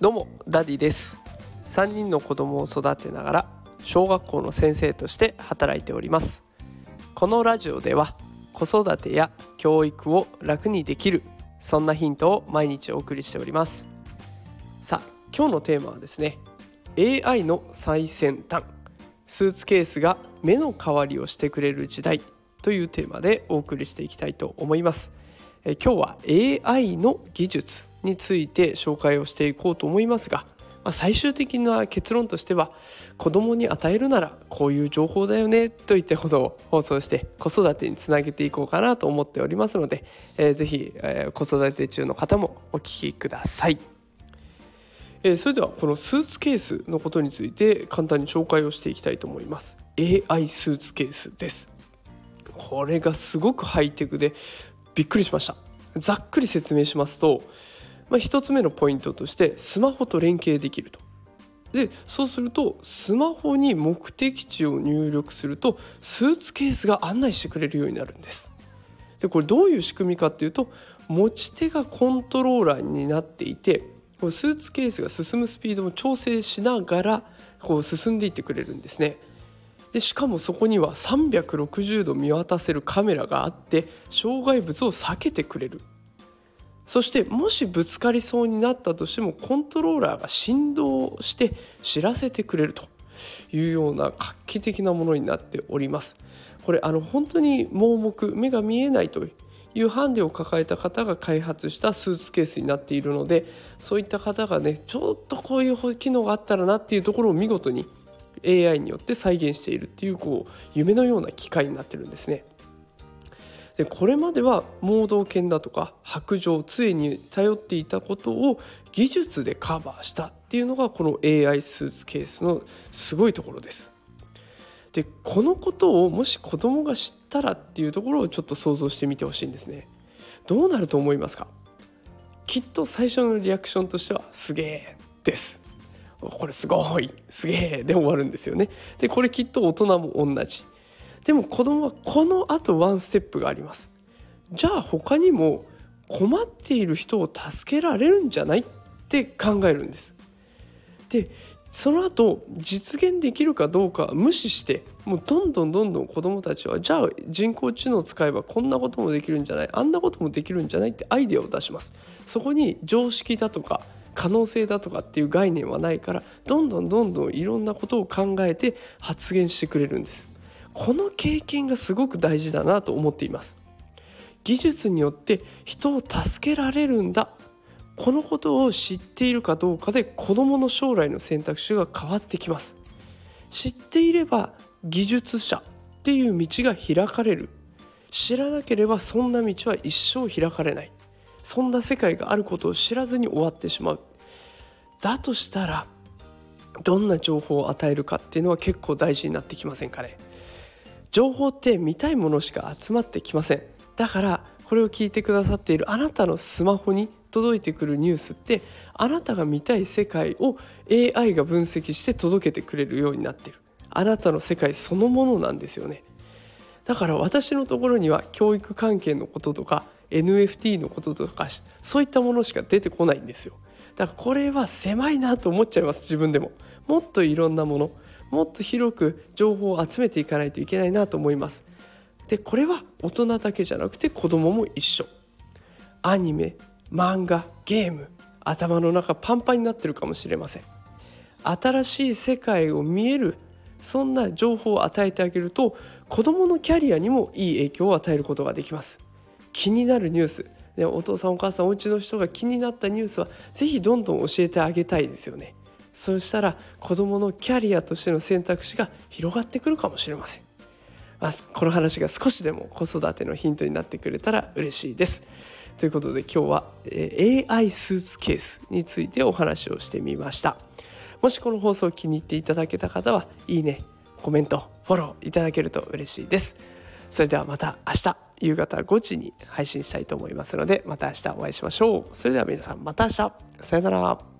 どうもダディです。3人の子供を育てながら小学校の先生として働いております。このラジオでは子育てや教育を楽にできるそんなヒントを毎日お送りしております。さあ今日のテーマはですね AI の最先端スーツケースが目の代わりをしてくれる時代というテーマでお送りしていきたいと思います。え今日は AI の技術について紹介をしていこうと思いますが、まあ、最終的な結論としては子供に与えるならこういう情報だよねといったことを放送して子育てにつなげていこうかなと思っておりますので、えー、ぜひ、えー、子育て中の方もお聞きください。えー、それではこのスーツケースのことについて簡単に紹介をしていきたいと思います。AI スーツケースです。これがすごくハイテクでびっくりしました。ざっくり説明しますと、まあ、1つ目のポイントとしてスマホと連携できると。でそうするとスマホに目的地を入力するとスーツケースが案内してくれるようになるんです。でこれどういう仕組みかっていうと持ち手がコントローラーになっていてこスーツケースが進むスピードも調整しながらこう進んでいってくれるんですね。でしかもそこには360度見渡せるカメラがあって障害物を避けてくれる。そしてもしぶつかりそうになったとしてもコントローラーが振動して知らせてくれるというような画期的なものになっておりますこれあの本当に盲目目が見えないというハンデを抱えた方が開発したスーツケースになっているのでそういった方がねちょっとこういう機能があったらなっていうところを見事に AI によって再現しているっていうこう夢のような機械になってるんですね。でこれまでは盲導犬だとか白状杖に頼っていたことを技術でカバーしたっていうのがこの AI スーツケースのすごいところです。でこのことをもし子供が知ったらっていうところをちょっと想像してみてほしいんですね。どうなると思いますか？きっと最初のリアクションとしては「すげえ」です。これすごいすげえで終わるんですよねでこれきっと大人も同じでも子供はこのあとワンステップがあります。じゃあ他にも困っている人を助けられるんじゃないって考えるんです。でその後実現できるかどうか無視してもうどんどんどんどん子どもたちはじゃあ人工知能を使えばこんなこともできるんじゃないあんなこともできるんじゃないってアイデアを出します。そこに常識だとか可能性だとかっていう概念はないからどんどんどんどんいろんなことを考えて発言してくれるんです。この経験がすごく大事だなと思っています。技術によって人を助けられるんだ。このことを知っているかどうかで子どもの将来の選択肢が変わってきます。知っていれば技術者っていう道が開かれる。知らなければそんな道は一生開かれない。そんな世界があることを知らずに終わってしまう。だとしたらどんな情報を与えるかっていうのは結構大事になってきませんかね？情報って見たいものしか集まってきません。だからこれを聞いてくださっているあなたのスマホに届いてくるニュースってあなたが見たい世界を AI が分析して届けてくれるようになってる。あなたの世界そのものなんですよね。だから私のところには教育関係のこととか NFT のこととかそういったものしか出てこないんですよ。だからこれは狭いなと思っちゃいます自分でも。もっといろんなもの。もっと広く情報を集めていかないといけないなと思います。でこれは大人だけじゃなくて子供も一緒。アニメ漫画ゲーム頭の中パンパンになってるかもしれません。新しい世界を見えるそんな情報を与えてあげると子どものキャリアにもいい影響を与えることができます。気になるニュース。お父さんお母さんお家の人が気になったニュースは是非どんどん教えてあげたいですよね。そうしたら子どものキャリアとしての選択肢が広がってくるかもしれません、まあ、この話が少しでも子育てのヒントになってくれたら嬉しいです。ということで今日は AI スーツケースについてお話をしてみました。もしこの放送気に入っていただけた方はいいねコメントフォローいただけると嬉しいです。それではまた明日夕方5時に配信したいと思いますのでまた明日お会いしましょう。それでは皆さんまた明日。さよなら。